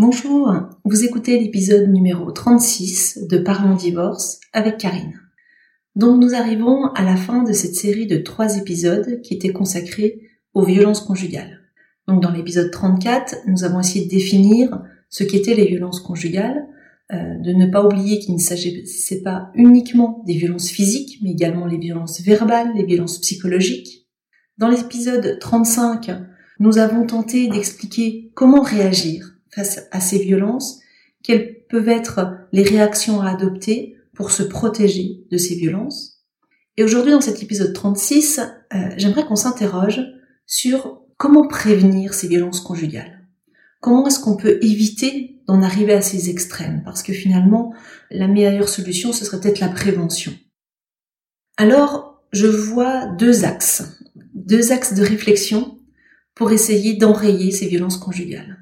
Bonjour, vous écoutez l'épisode numéro 36 de Parlons divorce avec Karine. Donc nous arrivons à la fin de cette série de trois épisodes qui étaient consacrés aux violences conjugales. Donc dans l'épisode 34, nous avons essayé de définir ce qu'étaient les violences conjugales, euh, de ne pas oublier qu'il ne s'agissait pas uniquement des violences physiques, mais également les violences verbales, les violences psychologiques. Dans l'épisode 35, nous avons tenté d'expliquer comment réagir face à ces violences, quelles peuvent être les réactions à adopter pour se protéger de ces violences? Et aujourd'hui, dans cet épisode 36, euh, j'aimerais qu'on s'interroge sur comment prévenir ces violences conjugales. Comment est-ce qu'on peut éviter d'en arriver à ces extrêmes? Parce que finalement, la meilleure solution, ce serait peut-être la prévention. Alors, je vois deux axes, deux axes de réflexion pour essayer d'enrayer ces violences conjugales.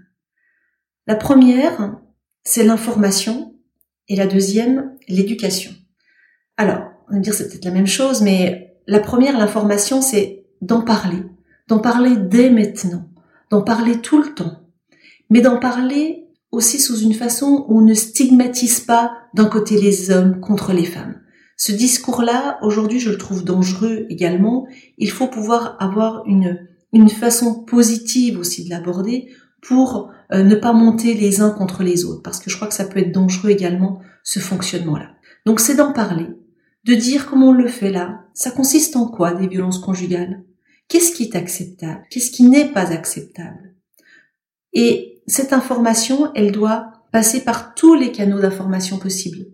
La première, c'est l'information et la deuxième, l'éducation. Alors, on va dire c'est peut-être la même chose, mais la première, l'information, c'est d'en parler, d'en parler dès maintenant, d'en parler tout le temps, mais d'en parler aussi sous une façon où on ne stigmatise pas d'un côté les hommes contre les femmes. Ce discours-là, aujourd'hui, je le trouve dangereux également. Il faut pouvoir avoir une, une façon positive aussi de l'aborder pour euh, ne pas monter les uns contre les autres, parce que je crois que ça peut être dangereux également, ce fonctionnement-là. Donc c'est d'en parler, de dire comment on le fait là. Ça consiste en quoi des violences conjugales? Qu'est-ce qui est acceptable? Qu'est-ce qui n'est pas acceptable? Et cette information, elle doit passer par tous les canaux d'information possibles.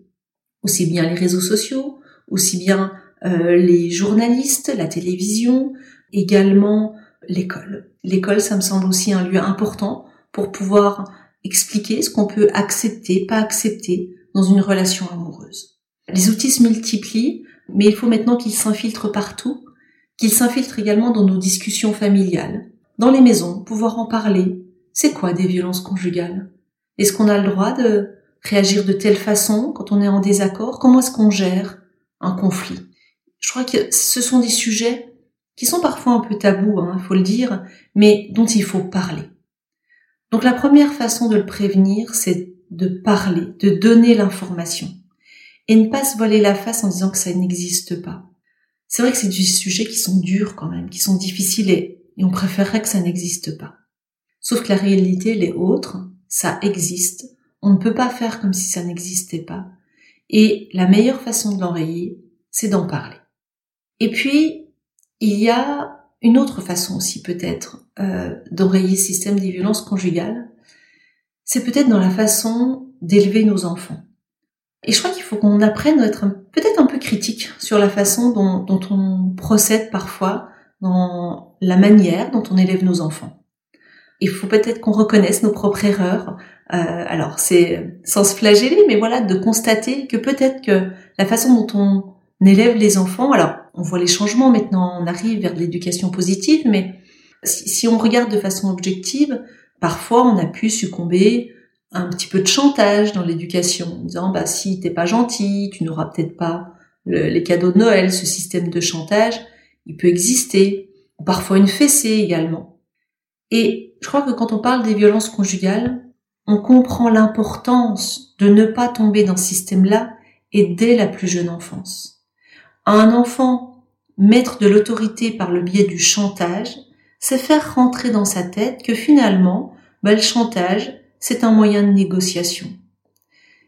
Aussi bien les réseaux sociaux, aussi bien euh, les journalistes, la télévision, également l'école. L'école, ça me semble aussi un lieu important pour pouvoir expliquer ce qu'on peut accepter, pas accepter dans une relation amoureuse. Les outils se multiplient, mais il faut maintenant qu'ils s'infiltrent partout, qu'ils s'infiltrent également dans nos discussions familiales, dans les maisons, pouvoir en parler. C'est quoi des violences conjugales? Est-ce qu'on a le droit de réagir de telle façon quand on est en désaccord? Comment est-ce qu'on gère un conflit? Je crois que ce sont des sujets qui sont parfois un peu tabous, il hein, faut le dire, mais dont il faut parler. Donc la première façon de le prévenir, c'est de parler, de donner l'information, et ne pas se voiler la face en disant que ça n'existe pas. C'est vrai que c'est des sujets qui sont durs quand même, qui sont difficiles et, on préférerait que ça n'existe pas. Sauf que la réalité, elle est autre, ça existe, on ne peut pas faire comme si ça n'existait pas. Et la meilleure façon de l'enrayer, c'est d'en parler. Et puis, il y a une autre façon aussi peut-être euh, d'enrayer ce système des violences conjugales, c'est peut-être dans la façon d'élever nos enfants. Et je crois qu'il faut qu'on apprenne à être peut-être un peu critique sur la façon dont, dont, on procède parfois, dans la manière dont on élève nos enfants. Il faut peut-être qu'on reconnaisse nos propres erreurs. Euh, alors c'est sans se flageller, mais voilà, de constater que peut-être que la façon dont on élève les enfants, alors on voit les changements maintenant, on arrive vers l'éducation positive, mais si, on regarde de façon objective, parfois on a pu succomber un petit peu de chantage dans l'éducation, en disant bah si t'es pas gentil, tu n'auras peut-être pas les cadeaux de Noël. Ce système de chantage, il peut exister. Parfois une fessée également. Et je crois que quand on parle des violences conjugales, on comprend l'importance de ne pas tomber dans ce système-là et dès la plus jeune enfance à un enfant mettre de l'autorité par le biais du chantage, c'est faire rentrer dans sa tête que finalement, bah, le chantage, c'est un moyen de négociation.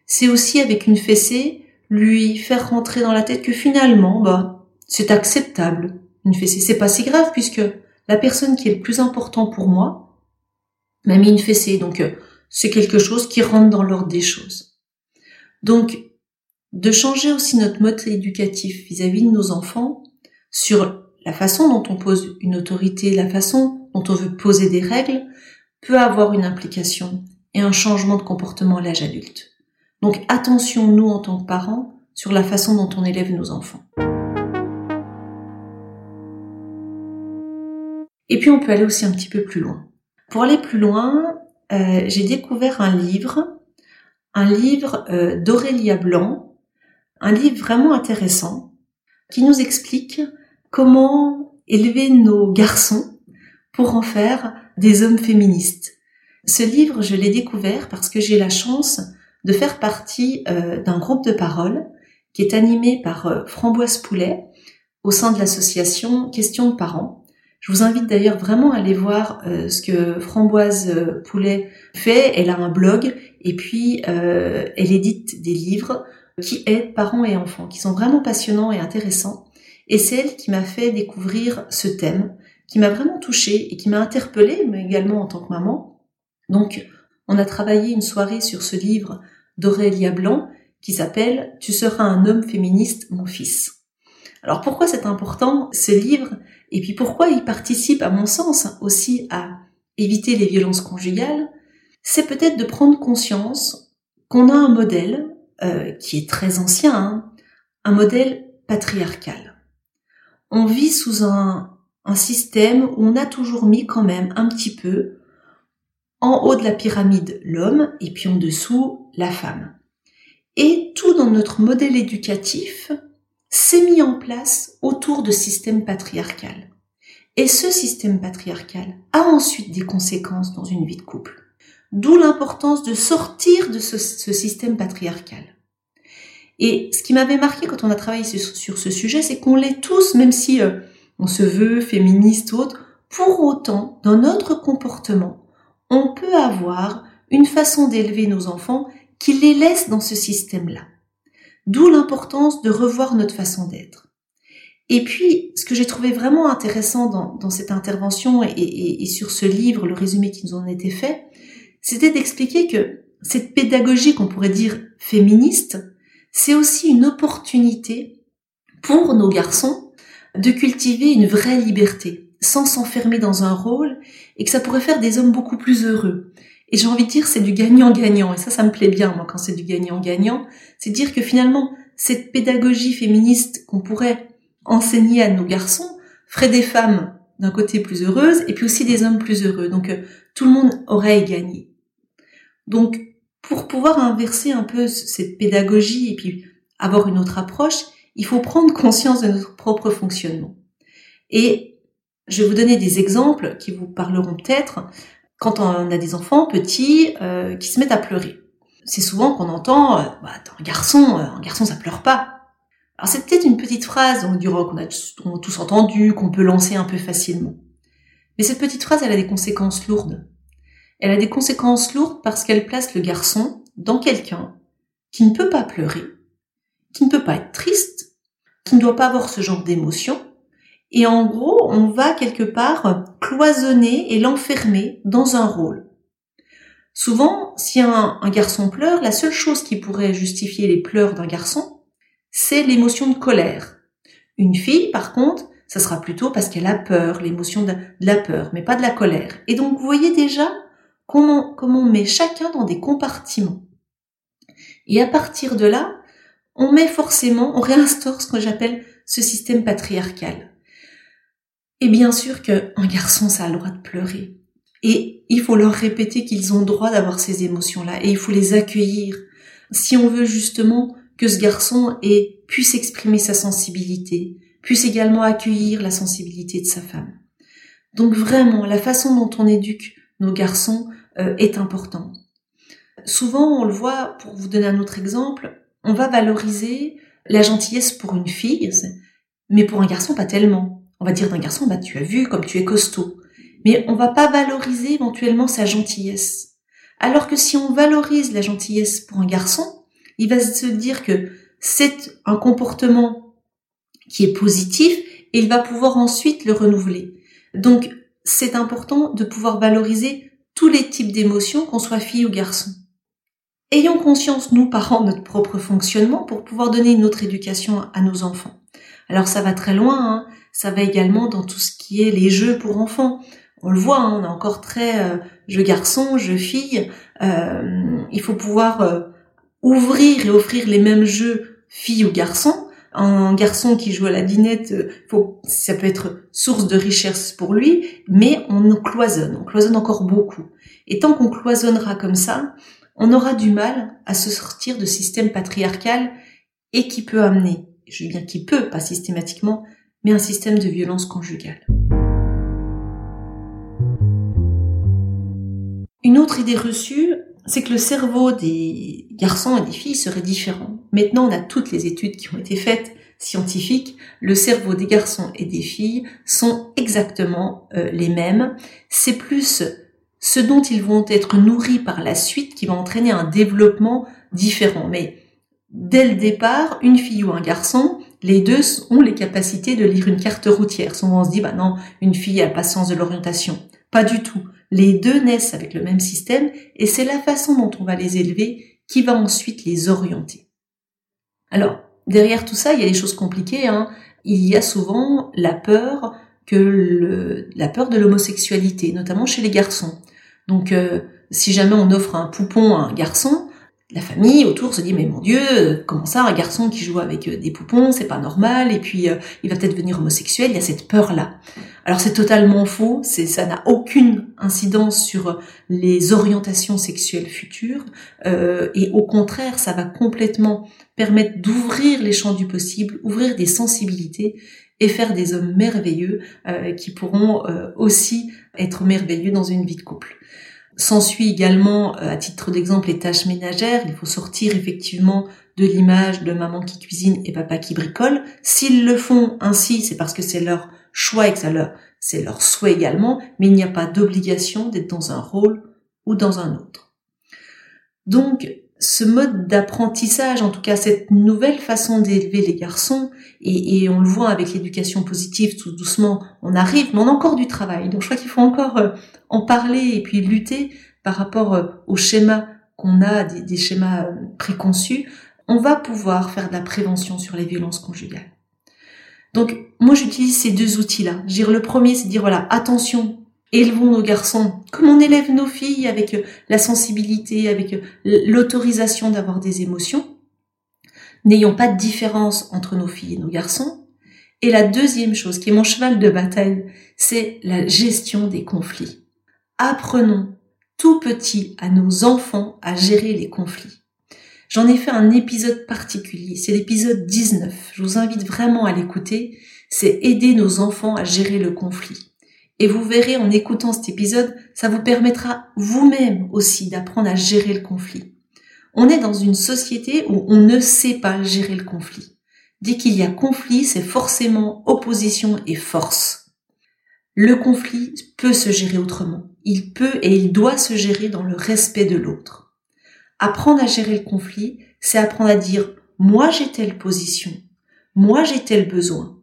C'est aussi avec une fessée, lui faire rentrer dans la tête que finalement, bah, c'est acceptable. Une fessée, c'est pas si grave puisque la personne qui est le plus important pour moi m'a mis une fessée. Donc, euh, c'est quelque chose qui rentre dans l'ordre des choses. Donc, de changer aussi notre mode éducatif vis-à-vis de nos enfants sur la façon dont on pose une autorité, la façon dont on veut poser des règles, peut avoir une implication et un changement de comportement à l'âge adulte. Donc attention, nous, en tant que parents, sur la façon dont on élève nos enfants. Et puis on peut aller aussi un petit peu plus loin. Pour aller plus loin, euh, j'ai découvert un livre, un livre euh, d'Aurélia Blanc, un livre vraiment intéressant qui nous explique comment élever nos garçons pour en faire des hommes féministes. Ce livre, je l'ai découvert parce que j'ai la chance de faire partie euh, d'un groupe de parole qui est animé par euh, Framboise Poulet au sein de l'association Questions de parents. Je vous invite d'ailleurs vraiment à aller voir euh, ce que Framboise Poulet fait. Elle a un blog et puis elle édite des livres qui aident parents et enfants, qui sont vraiment passionnants et intéressants. Et c'est elle qui m'a fait découvrir ce thème, qui m'a vraiment touchée et qui m'a interpellée, mais également en tant que maman. Donc, on a travaillé une soirée sur ce livre d'Aurélia Blanc qui s'appelle Tu seras un homme féministe, mon fils. Alors pourquoi c'est important ce livre? Et puis pourquoi il participe à mon sens aussi à éviter les violences conjugales? C'est peut-être de prendre conscience qu'on a un modèle euh, qui est très ancien, hein, un modèle patriarcal. On vit sous un, un système où on a toujours mis quand même un petit peu en haut de la pyramide l'homme et puis en dessous la femme. Et tout dans notre modèle éducatif s'est mis en place autour de système patriarcal. Et ce système patriarcal a ensuite des conséquences dans une vie de couple. D'où l'importance de sortir de ce, système patriarcal. Et ce qui m'avait marqué quand on a travaillé sur, ce sujet, c'est qu'on l'est tous, même si euh, on se veut féministe ou autre, pour autant, dans notre comportement, on peut avoir une façon d'élever nos enfants qui les laisse dans ce système-là. D'où l'importance de revoir notre façon d'être. Et puis, ce que j'ai trouvé vraiment intéressant dans, cette intervention et, sur ce livre, le résumé qui nous en était fait, c'était d'expliquer que cette pédagogie qu'on pourrait dire féministe, c'est aussi une opportunité pour nos garçons de cultiver une vraie liberté, sans s'enfermer dans un rôle, et que ça pourrait faire des hommes beaucoup plus heureux. Et j'ai envie de dire, c'est du gagnant-gagnant. Et ça, ça me plaît bien, moi, quand c'est du gagnant-gagnant. C'est dire que finalement, cette pédagogie féministe qu'on pourrait enseigner à nos garçons ferait des femmes d'un côté plus heureuses et puis aussi des hommes plus heureux. Donc, euh, tout le monde aurait gagné. Donc, pour pouvoir inverser un peu cette pédagogie et puis avoir une autre approche, il faut prendre conscience de notre propre fonctionnement. Et je vais vous donner des exemples qui vous parleront peut-être quand on a des enfants petits euh, qui se mettent à pleurer. C'est souvent qu'on entend euh, bah, un garçon, euh, un garçon ça pleure pas. Alors c'est peut-être une petite phrase, on dira qu'on a tous entendu, qu'on peut lancer un peu facilement. Mais cette petite phrase, elle a des conséquences lourdes. Elle a des conséquences lourdes parce qu'elle place le garçon dans quelqu'un qui ne peut pas pleurer, qui ne peut pas être triste, qui ne doit pas avoir ce genre d'émotion, et en gros, on va quelque part cloisonner et l'enfermer dans un rôle. Souvent, si un, garçon pleure, la seule chose qui pourrait justifier les pleurs d'un garçon, c'est l'émotion de colère. Une fille, par contre, ça sera plutôt parce qu'elle a peur, l'émotion de, la peur, mais pas de la colère. Et donc, vous voyez déjà comment, comment on met chacun dans des compartiments. Et à partir de là, on met forcément, on réinstaure ce que j'appelle ce système patriarcal. Et bien sûr qu'un garçon, ça a le droit de pleurer. Et il faut leur répéter qu'ils ont le droit d'avoir ces émotions-là et il faut les accueillir. Si on veut justement que ce garçon ait, puisse exprimer sa sensibilité, puisse également accueillir la sensibilité de sa femme. Donc vraiment, la façon dont on éduque nos garçons euh, est importante. Souvent, on le voit, pour vous donner un autre exemple, on va valoriser la gentillesse pour une fille, mais pour un garçon, pas tellement on va dire d'un garçon, bah, tu as vu comme tu es costaud. Mais on va pas valoriser éventuellement sa gentillesse. Alors que si on valorise la gentillesse pour un garçon, il va se dire que c'est un comportement qui est positif et il va pouvoir ensuite le renouveler. Donc, c'est important de pouvoir valoriser tous les types d'émotions, qu'on soit fille ou garçon. Ayons conscience, nous, parents, de notre propre fonctionnement pour pouvoir donner une autre éducation à nos enfants. Alors ça va très loin, hein. ça va également dans tout ce qui est les jeux pour enfants. On le voit, hein, on est encore très euh, jeu garçon, jeu fille. Euh, il faut pouvoir euh, ouvrir et offrir les mêmes jeux filles ou garçons. Un garçon qui joue à la dinette, faut, ça peut être source de richesse pour lui, mais on cloisonne, on cloisonne encore beaucoup. Et tant qu'on cloisonnera comme ça, on aura du mal à se sortir de système patriarcal et qui peut amener je dis bien qui peut, pas systématiquement, mais un système de violence conjugale. Une autre idée reçue, c'est que le cerveau des garçons et des filles serait différent. Maintenant, on a toutes les études qui ont été faites scientifiques. Le cerveau des garçons et des filles sont exactement euh, les mêmes. C'est plus ce dont ils vont être nourris par la suite qui va entraîner un développement différent. Mais dès le départ, une fille ou un garçon, les deux ont les capacités de lire une carte routière. Souvent on se dit, bah non, une fille a pas sens de l'orientation. Pas du tout. Les deux naissent avec le même système et c'est la façon dont on va les élever qui va ensuite les orienter. Alors, derrière tout ça, il y a des choses compliquées. Hein. Il y a souvent la peur que le, la peur de l'homosexualité, notamment chez les garçons. Donc, euh, si jamais on offre un poupon à un garçon, la famille autour se dit mais mon Dieu, comment ça, un garçon qui joue avec euh, des poupons, c'est pas normal, et puis euh, il va peut-être devenir homosexuel, il y a cette peur-là. Alors c'est totalement faux, c'est ça n'a aucune incidence sur les orientations sexuelles futures, euh, et au contraire, ça va complètement permettre d'ouvrir les champs du possible, ouvrir des sensibilités et faire des hommes merveilleux qui pourront aussi être merveilleux dans une vie de couple. S'ensuit également, euh, à titre d'exemple, les tâches ménagères. Il faut sortir effectivement de l'image de maman qui cuisine et papa qui bricole. S'ils le font ainsi, c'est parce que c'est leur choix et que leur, c'est leur souhait également, mais il n'y a pas d'obligation d'être dans un rôle ou dans un autre. Donc, ce mode d'apprentissage, en tout cas cette nouvelle façon d'élever les garçons, et, on le voit avec l'éducation positive, tout doucement, on arrive, mais on a encore du travail. Donc je crois qu'il faut encore euh, en parler et puis lutter par rapport euh, aux schémas qu'on a, des, schémas euh, préconçus. On va pouvoir faire de la prévention sur les violences conjugales. Donc moi j'utilise ces deux outils-là. Le premier, c'est dire voilà attention élevons nos garçons comme on élève nos filles avec euh, la sensibilité, avec euh, l'autorisation d'avoir des émotions. N'ayons pas de différence entre nos filles et nos garçons. Et la deuxième chose, qui est mon cheval de bataille, c'est la gestion des conflits. Apprenons tout petit à nos enfants à gérer les conflits. J'en ai fait un épisode particulier, c'est l'épisode 19. Je vous invite vraiment à l'écouter. C'est aider nos enfants à gérer le conflit. Et vous verrez en écoutant cet épisode, ça vous permettra vous-même aussi d'apprendre à gérer le conflit. On est dans une société où on ne sait pas gérer le conflit. Dès qu'il y a conflit, c'est forcément opposition et force. Le conflit peut se gérer autrement. Il peut et il doit se gérer dans le respect de l'autre. Apprendre à gérer le conflit, c'est apprendre à dire moi j'ai telle position, moi j'ai tel besoin,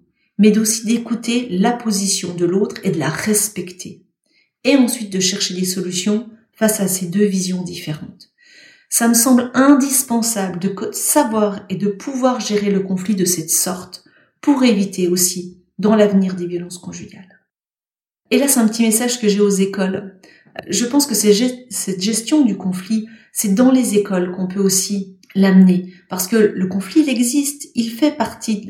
mais d'aussi d'écouter la position de l'autre et de la respecter. Et ensuite de chercher des solutions face à ces deux visions différentes. Ça me semble indispensable de savoir et de pouvoir gérer le conflit de cette sorte pour éviter aussi dans l'avenir des violences conjugales. Et là, c'est un petit message que j'ai aux écoles. Je pense que cette gestion du conflit, c'est dans les écoles qu'on peut aussi l'amener. Parce que le conflit, il existe, il fait partie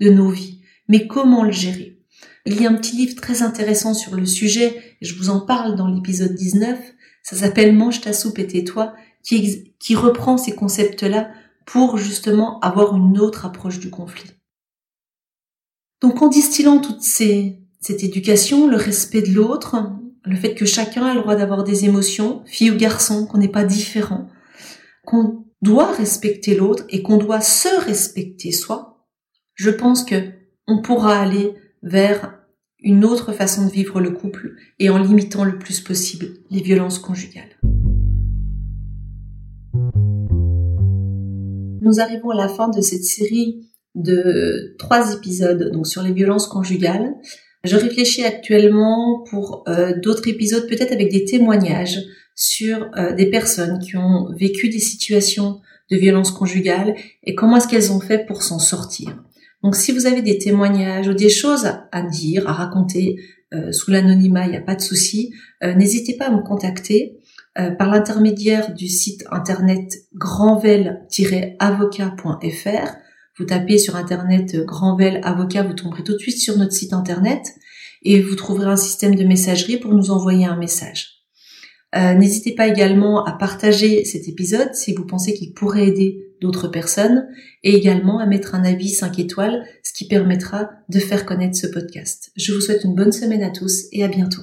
de nos vies mais comment le gérer? Il y a un petit livre très intéressant sur le sujet, et je vous en parle dans l'épisode 19, ça s'appelle Mange ta soupe et tais-toi, qui, reprend ces concepts-là pour justement avoir une autre approche du conflit. Donc en distillant toute cette éducation, le respect de l'autre, le fait que chacun a le droit d'avoir des émotions, fille ou garçon, qu'on n'est pas différent, qu'on doit respecter l'autre et qu'on doit se respecter soi, je pense que on pourra aller vers une autre façon de vivre le couple et en limitant le plus possible les violences conjugales. Nous arrivons à la fin de cette série de trois épisodes sur les violences conjugales. Je réfléchis actuellement pour euh, d'autres épisodes, peut-être avec des témoignages sur euh, des personnes qui ont vécu des situations de violence conjugale et comment est-ce qu'elles ont fait pour s'en sortir. Donc si vous avez des témoignages ou des choses à dire, à raconter euh, sous l'anonymat, il n'y a pas de souci, euh, n'hésitez pas à me contacter euh, par l'intermédiaire du site internet grandvel-avocat.fr. Vous tapez sur internet Grandvel Avocat, vous tomberez tout de suite sur notre site internet et vous trouverez un système de messagerie pour nous envoyer un message. N'hésitez pas également à partager cet épisode si vous pensez qu'il pourrait aider d'autres personnes et également à mettre un avis 5 étoiles, ce qui permettra de faire connaître ce podcast. Je vous souhaite une bonne semaine à tous et à bientôt.